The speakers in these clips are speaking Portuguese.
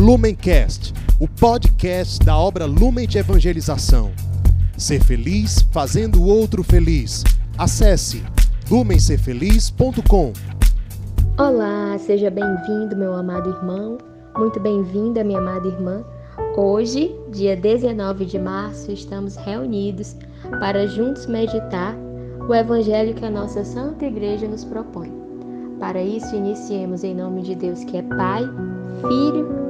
Lumencast, o podcast da obra Lumen de Evangelização. Ser feliz fazendo o outro feliz. Acesse lumencerfeliz.com. Olá, seja bem-vindo, meu amado irmão. Muito bem-vinda, minha amada irmã. Hoje, dia 19 de março, estamos reunidos para juntos meditar o evangelho que a nossa Santa Igreja nos propõe. Para isso, iniciemos em nome de Deus que é Pai, Filho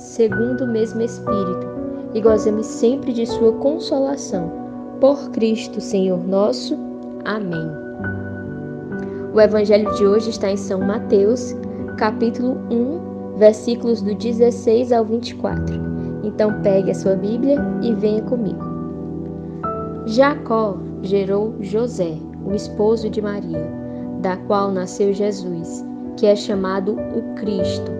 segundo o mesmo Espírito, e gozemos sempre de Sua consolação. Por Cristo, Senhor nosso. Amém. O Evangelho de hoje está em São Mateus, capítulo 1, versículos do 16 ao 24. Então pegue a sua Bíblia e venha comigo. Jacó gerou José, o esposo de Maria, da qual nasceu Jesus, que é chamado o Cristo.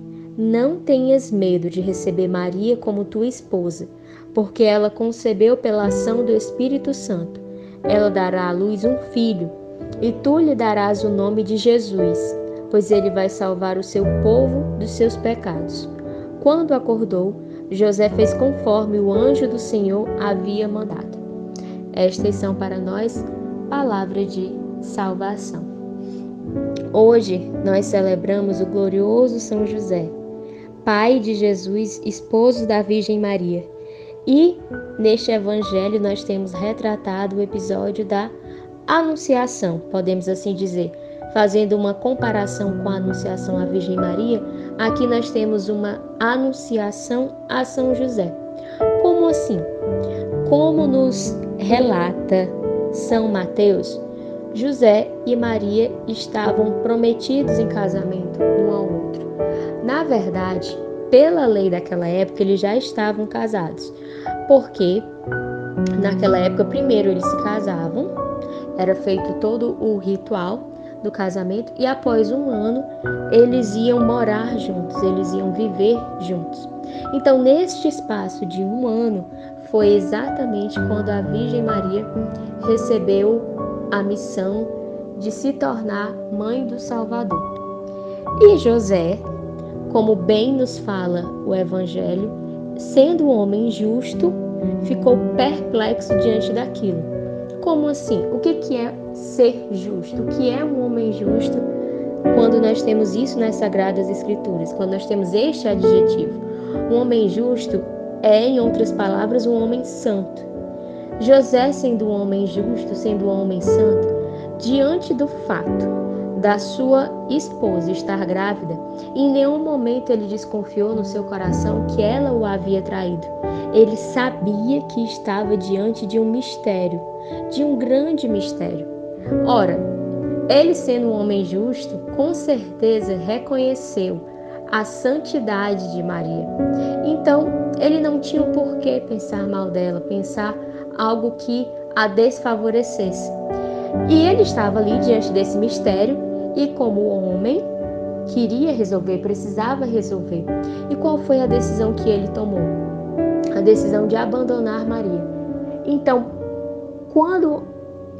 não tenhas medo de receber Maria como tua esposa, porque ela concebeu pela ação do Espírito Santo. Ela dará à luz um filho, e tu lhe darás o nome de Jesus, pois ele vai salvar o seu povo dos seus pecados. Quando acordou, José fez conforme o anjo do Senhor havia mandado. Estas são para nós palavras de salvação. Hoje nós celebramos o glorioso São José, pai de Jesus, esposo da Virgem Maria. E neste evangelho nós temos retratado o episódio da Anunciação, podemos assim dizer, fazendo uma comparação com a Anunciação à Virgem Maria, aqui nós temos uma Anunciação a São José. Como assim? Como nos relata São Mateus, José e Maria estavam prometidos em casamento um ao outro. Na verdade, pela lei daquela época, eles já estavam casados, porque naquela época, primeiro eles se casavam, era feito todo o ritual do casamento e após um ano eles iam morar juntos, eles iam viver juntos. Então, neste espaço de um ano, foi exatamente quando a Virgem Maria recebeu a missão de se tornar mãe do Salvador. E José, como bem nos fala o Evangelho, sendo um homem justo, ficou perplexo diante daquilo. Como assim? O que é ser justo? O que é um homem justo quando nós temos isso nas Sagradas Escrituras? Quando nós temos este adjetivo? Um homem justo é, em outras palavras, um homem santo. José, sendo um homem justo, sendo um homem santo, diante do fato da sua esposa estar grávida, em nenhum momento ele desconfiou no seu coração que ela o havia traído. Ele sabia que estava diante de um mistério, de um grande mistério. Ora, ele sendo um homem justo, com certeza reconheceu a santidade de Maria. Então, ele não tinha o porquê pensar mal dela, pensar algo que a desfavorecesse. E ele estava ali diante desse mistério e, como homem, queria resolver, precisava resolver. E qual foi a decisão que ele tomou? A decisão de abandonar Maria. Então, quando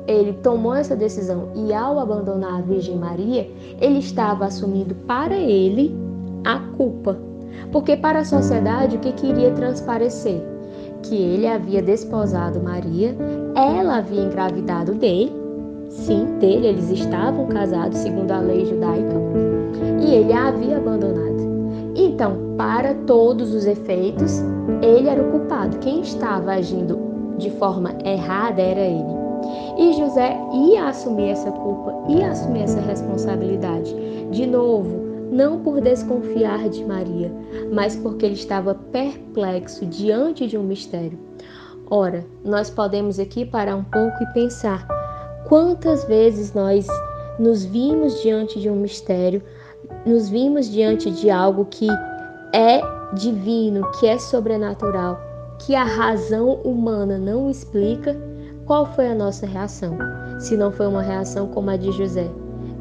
ele tomou essa decisão e, ao abandonar a Virgem Maria, ele estava assumindo para ele a culpa. Porque para a sociedade o que queria transparecer? Que ele havia desposado Maria, ela havia engravidado dele, sim, dele, eles estavam casados segundo a lei judaica, e ele a havia abandonado. Então, para todos os efeitos, ele era o culpado. Quem estava agindo de forma errada era ele. E José ia assumir essa culpa, ia assumir essa responsabilidade. De novo, não por desconfiar de Maria, mas porque ele estava perplexo diante de um mistério. Ora, nós podemos aqui parar um pouco e pensar quantas vezes nós nos vimos diante de um mistério, nos vimos diante de algo que é divino, que é sobrenatural, que a razão humana não explica, qual foi a nossa reação? Se não foi uma reação como a de José,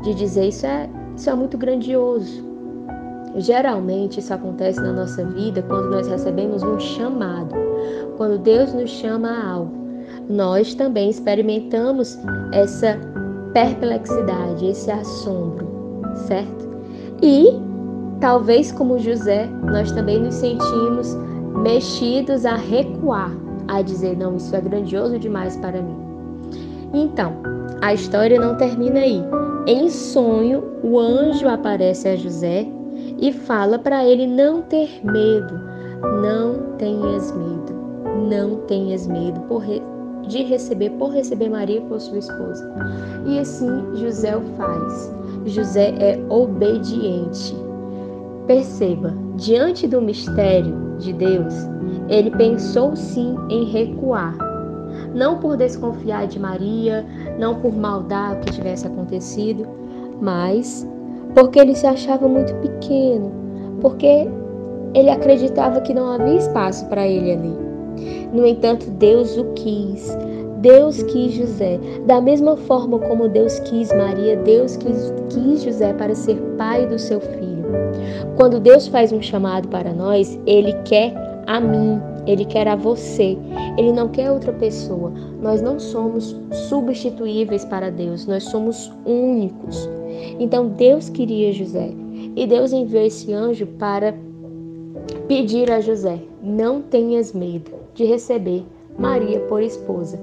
de dizer isso é, isso é muito grandioso. Geralmente isso acontece na nossa vida quando nós recebemos um chamado, quando Deus nos chama a algo. Nós também experimentamos essa perplexidade, esse assombro, certo? E talvez como José, nós também nos sentimos mexidos a recuar, a dizer: não, isso é grandioso demais para mim. Então, a história não termina aí. Em sonho, o anjo aparece a José e fala para ele não ter medo. Não tenhas medo. Não tenhas medo. De receber por receber Maria por sua esposa. E assim José o faz. José é obediente. Perceba, diante do mistério de Deus, ele pensou sim em recuar. Não por desconfiar de Maria, não por maldar o que tivesse acontecido, mas porque ele se achava muito pequeno, porque ele acreditava que não havia espaço para ele ali. No entanto, Deus o quis. Deus quis José. Da mesma forma como Deus quis Maria, Deus quis, quis José para ser pai do seu filho. Quando Deus faz um chamado para nós, Ele quer a mim, Ele quer a você, Ele não quer outra pessoa. Nós não somos substituíveis para Deus, nós somos únicos. Então Deus queria José e Deus enviou esse anjo para pedir a José: não tenhas medo de receber Maria por esposa.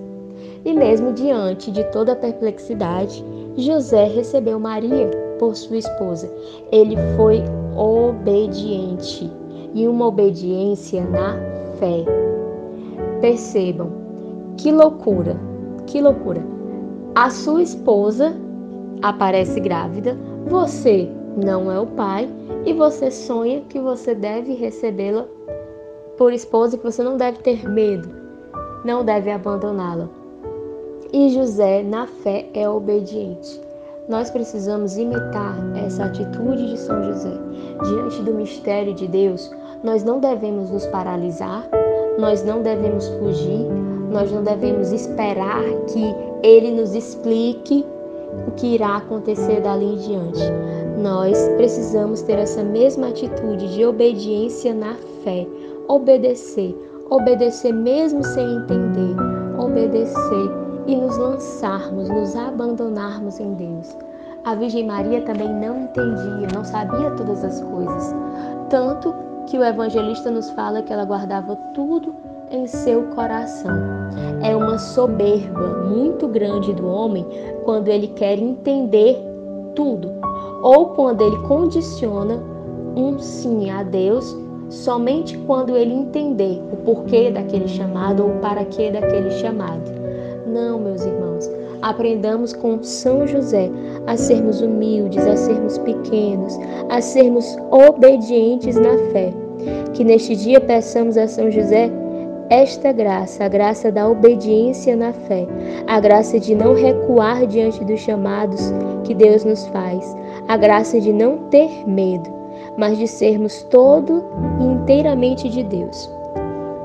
E mesmo diante de toda a perplexidade, José recebeu Maria por sua esposa. Ele foi obediente e uma obediência na fé. Percebam que loucura, que loucura. A sua esposa aparece grávida, você não é o pai e você sonha que você deve recebê-la por esposa, que você não deve ter medo, não deve abandoná-la. E José, na fé, é obediente. Nós precisamos imitar essa atitude de São José. Diante do mistério de Deus, nós não devemos nos paralisar, nós não devemos fugir, nós não devemos esperar que ele nos explique o que irá acontecer dali em diante. Nós precisamos ter essa mesma atitude de obediência na fé, obedecer, obedecer mesmo sem entender, obedecer e nos lançarmos, nos abandonarmos em Deus. A Virgem Maria também não entendia, não sabia todas as coisas, tanto que o evangelista nos fala que ela guardava tudo em seu coração. É uma soberba muito grande do homem quando ele quer entender tudo ou quando ele condiciona um sim a Deus somente quando ele entender o porquê daquele chamado ou para que daquele chamado. Não, meus irmãos, aprendamos com São José a sermos humildes, a sermos pequenos, a sermos obedientes na fé. Que neste dia peçamos a São José esta graça, a graça da obediência na fé, a graça de não recuar diante dos chamados que Deus nos faz, a graça de não ter medo, mas de sermos todo e inteiramente de Deus.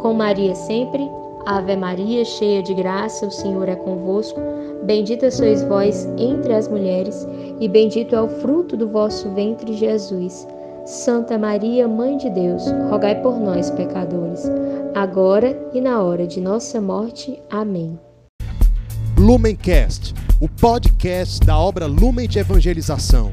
Com Maria sempre, Ave Maria, cheia de graça, o Senhor é convosco. Bendita sois vós entre as mulheres, e bendito é o fruto do vosso ventre, Jesus. Santa Maria, Mãe de Deus, rogai por nós, pecadores, agora e na hora de nossa morte. Amém. Lumencast, o podcast da obra Lumen de Evangelização.